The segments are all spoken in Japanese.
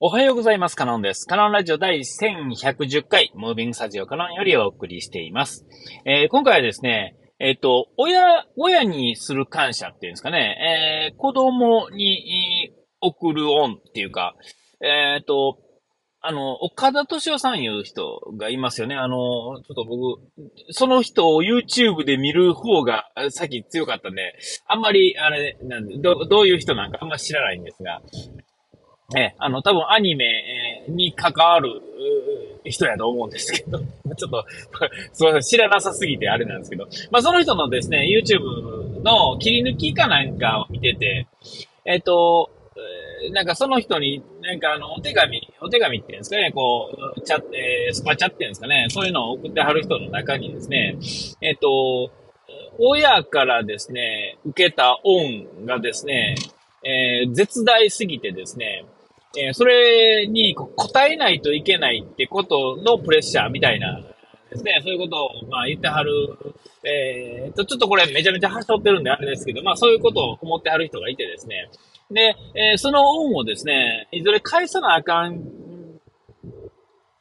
おはようございます。カノンです。カノンラジオ第1110回、ムービングスタジオカノンよりお送りしています。えー、今回はですね、えっ、ー、と、親、親にする感謝っていうんですかね、えー、子供に送る恩っていうか、えっ、と、あの、岡田敏夫さんいう人がいますよね。あの、ちょっと僕、その人を YouTube で見る方がさっき強かったんで、あんまり、あれ、なん、ど、どういう人なんかあんま知らないんですが、え、あの、多分アニメに関わる人やと思うんですけど、ちょっと、すみません、知らなさすぎてあれなんですけど、まあその人のですね、YouTube の切り抜きかなんかを見てて、えっ、と、なんかその人に、なんかあの、お手紙、お手紙っていうんですかね、こう、チャえー、スパチャっていうんですかね、そういうのを送ってはる人の中にですね、えっ、と、親からですね、受けた恩がですね、えー、絶大すぎてですね、えー、それに答えないといけないってことのプレッシャーみたいなですね、そういうことを、まあ言ってはる、えー、と、ちょっとこれめちゃめちゃはしょってるんであれですけど、まあそういうことを思ってはる人がいてですね、で、えー、その恩をですね、いずれ返さなあかん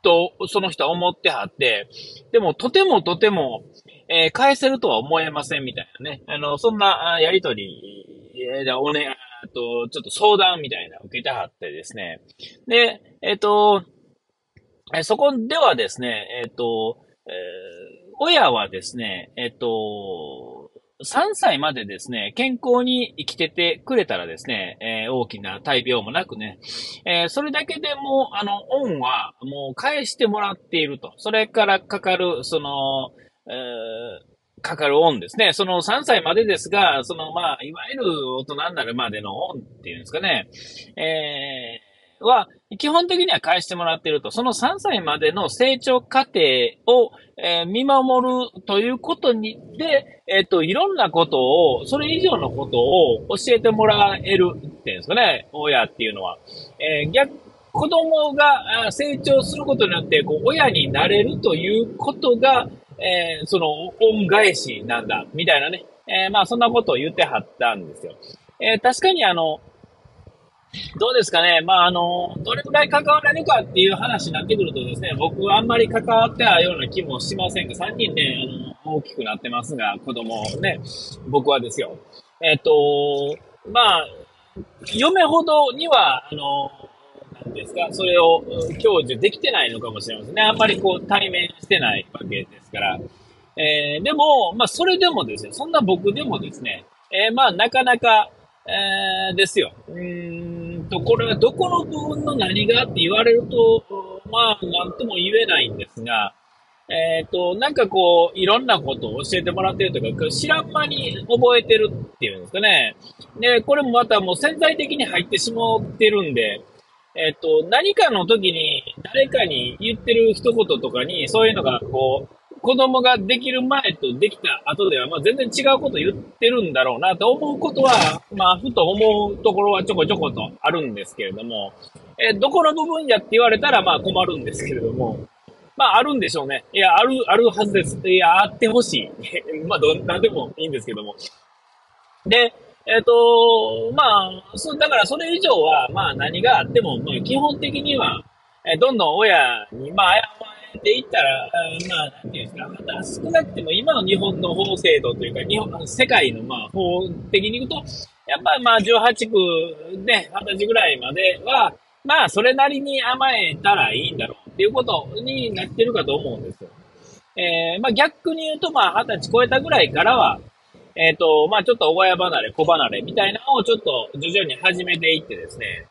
と、その人は思ってはって、でもとてもとても、えー、返せるとは思えませんみたいなね、あの、そんなやりとり、えー、おね、と、ちょっと相談みたいな受けてはってですね。で、えっ、と、えそこではですね、えっ、と、えー、親はですね、えっ、と、3歳までですね、健康に生きててくれたらですね、えー、大きな大病もなくね、えー、それだけでも、あの、恩はもう返してもらっていると。それからかかる、その、えー、かかる恩ですね。その3歳までですが、そのまあ、いわゆる大人になるまでの恩っていうんですかね、えー、は、基本的には返してもらってると。その3歳までの成長過程を、えー、見守るということに、で、えっ、ー、と、いろんなことを、それ以上のことを教えてもらえるっていうんですかね、親っていうのは。えー、逆、子供が成長することによって、こう、親になれるということが、えー、その、恩返しなんだ、みたいなね。えー、まあ、そんなことを言ってはったんですよ。えー、確かにあの、どうですかね。まあ、あの、どれくらい関われるかっていう話になってくるとですね、僕はあんまり関わってたような気もしませんが、3人ね、あの、大きくなってますが、子供ね、僕はですよ。えっ、と、まあ、嫁ほどには、あの、ですか、それを享受できてないのかもしれませんね。あんまりこう対面してないわけですから。えー、でも、まあ、それでもですね、そんな僕でもですね、えー、まあ、なかなか、えー、ですよ。うーんと、これはどこの部分の何がって言われると、まあ、なんとも言えないんですが、えっ、と、なんかこう、いろんなことを教えてもらってるというか、知らん間に覚えてるっていうんですかね。で、これもまたもう潜在的に入ってしまってるんで、えっと、何かの時に誰かに言ってる一言とかに、そういうのがこう、子供ができる前とできた後では、まあ、全然違うこと言ってるんだろうなと思うことは、まあ、ふと思うところはちょこちょことあるんですけれども、え、どこの部分やって言われたら、まあ困るんですけれども、まあ、あるんでしょうね。いや、ある、あるはずです。いや、あってほしい。まあ、ど、なんでもいいんですけども。で、えっ、ー、と、まあ、そ、だからそれ以上は、まあ何があっても、まあ基本的には、えー、どんどん親に、まあ謝っていったら、まあ、なんていうんですか、また少なくても今の日本の法制度というか、日本、世界のまあ法的に言うと、やっぱりまあ18区ね、20歳ぐらいまでは、まあそれなりに甘えたらいいんだろうっていうことになってるかと思うんですよ。えー、まあ逆に言うとまあ20歳超えたぐらいからは、えっ、ー、と、まあちょっと親離れ、子離れみたいなのをちょっと徐々に始めていってですね、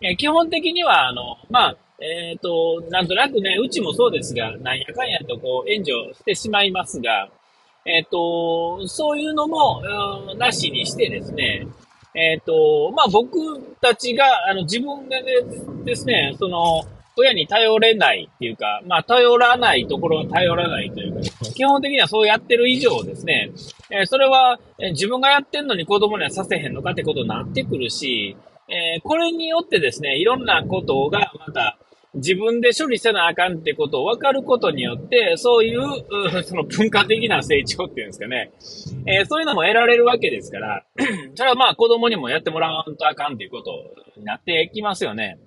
えー、基本的には、あの、まあ、えっ、ー、と、なんとなくね、うちもそうですが、なんやかんやとこう援助してしまいますが、えっ、と、そういうのも、なしにしてですね、えっ、と、まあ僕たちが、あの、自分でですね、その、親に頼れないっていうか、まあ、頼らないところは頼らないというか、基本的にはそうやってる以上ですね、えー、それは、え自分がやってんのに子供にはさせへんのかってことになってくるし、えー、これによってですね、いろんなことがまた、自分で処理せなあかんってことを分かることによって、そういう、その文化的な成長っていうんですかね。えー、そういうのも得られるわけですから、それはまあ子供にもやってもらわんとあかんっていうことになってきますよね。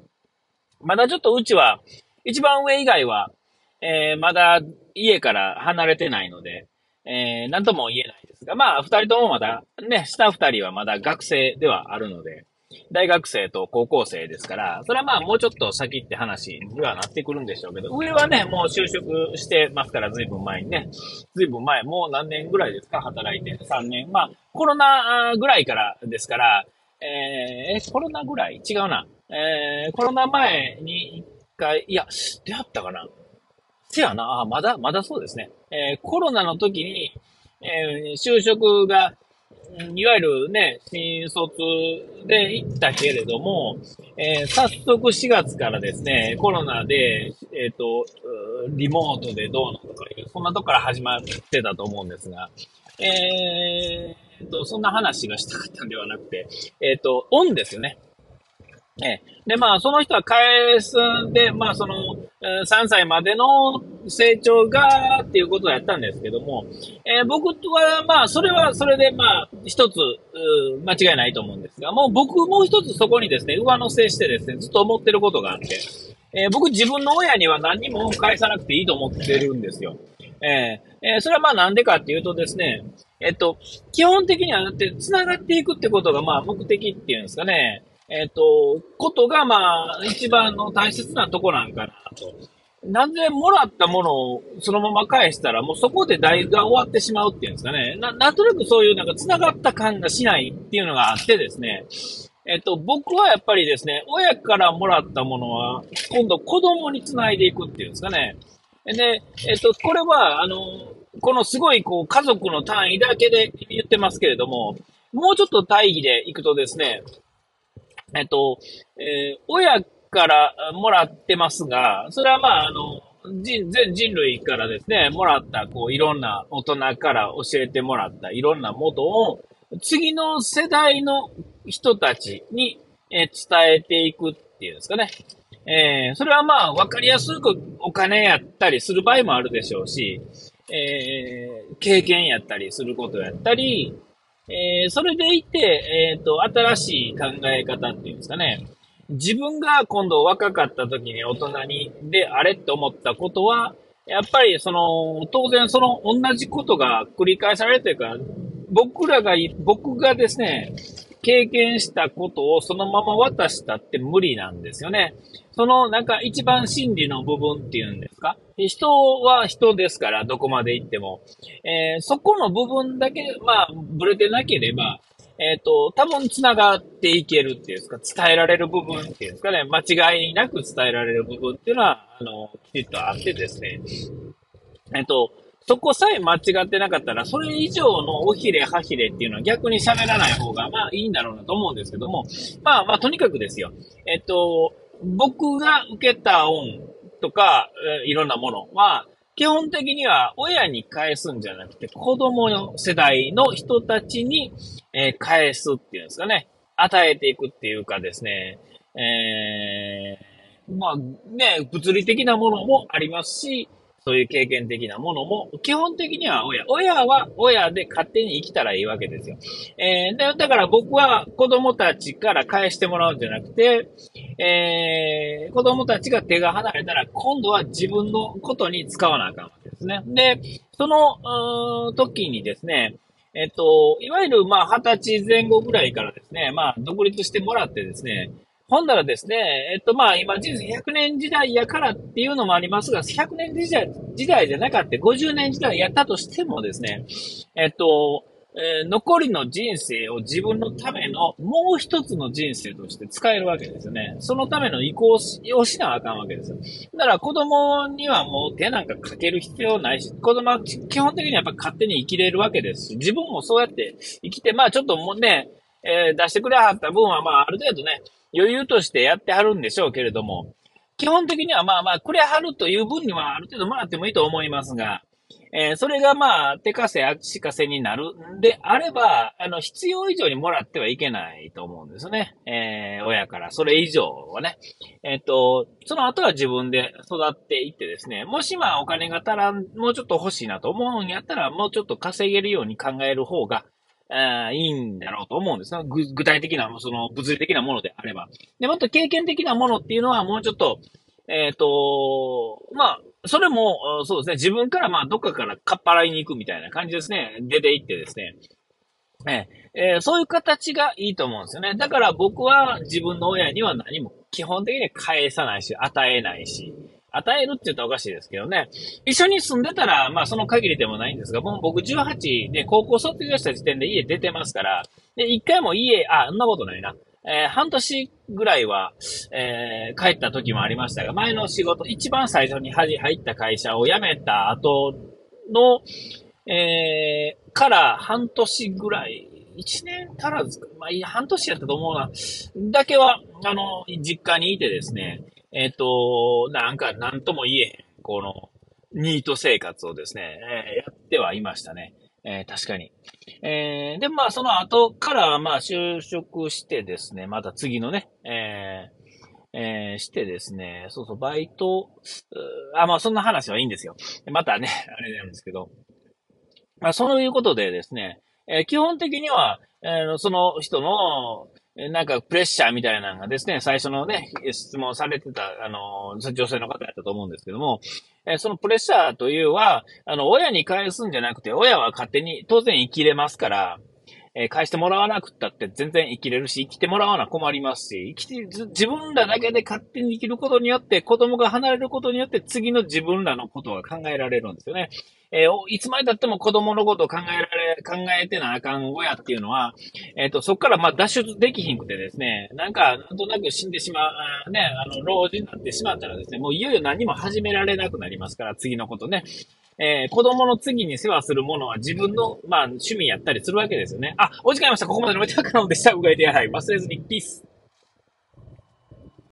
まだちょっとうちは、一番上以外は、えー、まだ家から離れてないので、えー、なんとも言えないですが、まあ、二人ともまだ、ね、下二人はまだ学生ではあるので、大学生と高校生ですから、それはまあもうちょっと先って話にはなってくるんでしょうけど、上はね、もう就職してますから、ずいぶん前にね、ずいぶん前、もう何年ぐらいですか、働いて。3年。まあ、コロナぐらいからですから、えー、コロナぐらい？違うな。えー、コロナ前に一回、いや、出会ったかな？せやな、あ、まだ、まだそうですね。えー、コロナの時に、えー、就職が、いわゆるね、新卒で行ったけれども、えー、早速4月からですね、コロナで、えっ、ー、と、リモートでどうのとかいう、そんなとこから始まってたと思うんですが、えー、と、そんな話がしたかったんではなくて、えっ、ー、と、オンですよね。えで、まあ、その人は返すんで、まあ、その、3歳までの成長が、っていうことをやったんですけども、えー、僕は、まあ、それは、それで、まあ、一つ、間違いないと思うんですが、もう僕もう一つそこにですね、上乗せしてですね、ずっと思ってることがあって、えー、僕自分の親には何にも返さなくていいと思ってるんですよ。えー、えー、それはまあなんでかっていうとですね、えっと、基本的にはだって繋がっていくってことがまあ目的っていうんですかね。えっ、と、ことが、まあ、一番の大切なとこなんかなと。なぜもらったものをそのまま返したら、もうそこで代が終わってしまうっていうんですかね。な、なんとなくそういうなんか繋がった感がしないっていうのがあってですね。えっと、僕はやっぱりですね、親からもらったものは、今度子供に繋いでいくっていうんですかね。で、えっと、これは、あの、このすごい、こう、家族の単位だけで言ってますけれども、もうちょっと大義でいくとですね、えっと、えー、親からもらってますが、それはまあ、あの、人、全人類からですね、もらった、こう、いろんな大人から教えてもらったいろんなものを、次の世代の人たちに、え、伝えていくっていうんですかね。えー、それはまあ、わかりやすくお金やったりする場合もあるでしょうし、えー、経験やったりすることやったり、えー、それでいて、えっ、と、新しい考え方っていうんですかね。自分が今度若かった時に大人に、で、あれって思ったことは、やっぱりその、当然その同じことが繰り返されるというか、僕らが、僕がですね、経験したことをそのまま渡したって無理なんですよね。そのなんか一番真理の部分っていうんですか？人は人ですから、どこまで行っても。えー、そこの部分だけ、まあ、ブレてなければ、えっ、ー、と、多分繋がっていけるっていうんですか、伝えられる部分っていうんですかね、間違いなく伝えられる部分っていうのは、あの、きちっとあってですね。えっ、ー、と、そこさえ間違ってなかったら、それ以上のおひれはひれっていうのは逆に喋らない方が、まあいいんだろうなと思うんですけども、まあまあとにかくですよ。えっと、僕が受けた恩とか、えいろんなものは、基本的には親に返すんじゃなくて、子供の世代の人たちに、え返すっていうんですかね。与えていくっていうかですね。えー、まあね、物理的なものもありますし、そういう経験的なものも、基本的には親。親は親で勝手に生きたらいいわけですよ。えー、で、だから僕は子供たちから返してもらうんじゃなくて、えー、子供たちが手が離れたら、今度は自分のことに使わなあかんわけですね。で、その、時にですね、えっと、いわゆる、まあ、二十歳前後ぐらいからですね、まあ、独立してもらってですね、ほんならですね、えっと、まあ、今、人生100年時代やからっていうのもありますが、100年時代、時代じゃなかった、50年時代やったとしてもですね、えっと、えー、残りの人生を自分のためのもう一つの人生として使えるわけですよね。そのための移行をしなあかんわけですよ。だから子供にはもう手なんかかける必要ないし、子供は基本的にやっぱ勝手に生きれるわけですし、自分もそうやって生きて、まあちょっともうね、えー、出してくれはった分はまあある程度ね、余裕としてやってはるんでしょうけれども、基本的にはまあまあ、くれはるという分にはある程度もらってもいいと思いますが、えー、それがまあ、手稼足かせになるんであれば、あの、必要以上にもらってはいけないと思うんですね。えー、親からそれ以上はね。えっ、ー、と、その後は自分で育っていってですね、もしまあお金が足らん、もうちょっと欲しいなと思うんやったら、もうちょっと稼げるように考える方が、あいいんだろうと思うんですね。具体的な、その物理的なものであれば。で、もっと経験的なものっていうのはもうちょっと、えっ、ー、と、まあ、それも、そうですね、自分からまあ、どっかからかっぱらいに行くみたいな感じですね。出て行ってですね。ええー、そういう形がいいと思うんですよね。だから僕は自分の親には何も基本的に返さないし、与えないし、与えるって言ったらおかしいですけどね。一緒に住んでたら、まあその限りでもないんですが、もう僕18で高校卒業した時点で家出てますから、で、一回も家、あ、そんなことないな。えー、半年ぐらいは、えー、帰った時もありましたが、前の仕事、一番最初に入った会社を辞めた後の、えー、から半年ぐらい、一年足らず、まあいい、半年やったと思うな、だけは、あの、実家にいてですね、えっ、ー、と、なんか、なんとも言えへん、この、ニート生活をですね、え、やってはいましたね。えー、確かに。えー、で、まあ、その後から、まあ、就職してですね、また次のね、えー、えー、してですね、そうそう、バイト、あ、まあ、そんな話はいいんですよ。またね、あれなんですけど、まあ、そういうことでですね、えー、基本的には、えー、その人の、なんかプレッシャーみたいなのがですね、最初のね、質問されてた、あの、女性の方やったと思うんですけども、えそのプレッシャーというは、あの、親に返すんじゃなくて、親は勝手に当然生きれますから、えー、返してもらわなくったって全然生きれるし、生きてもらわな困りますし、生きて、自分らだけで勝手に生きることによって、子供が離れることによって、次の自分らのことが考えられるんですよね。えー、いつまで経っても子供のことを考えられ、考えてなあかん親っていうのは、えっ、ー、と、そこからま脱出できひんくてですね、なんか、なんとなく死んでしまう、ね、あの、老人になってしまったらですね、もういよいよ何も始められなくなりますから、次のことね。えー、子供の次に世話するものは自分の、まあ、趣味やったりするわけですよね。あ、お時間ありました。ここまでのお茶からのでした。うがいでやはい。忘れずに、ピース。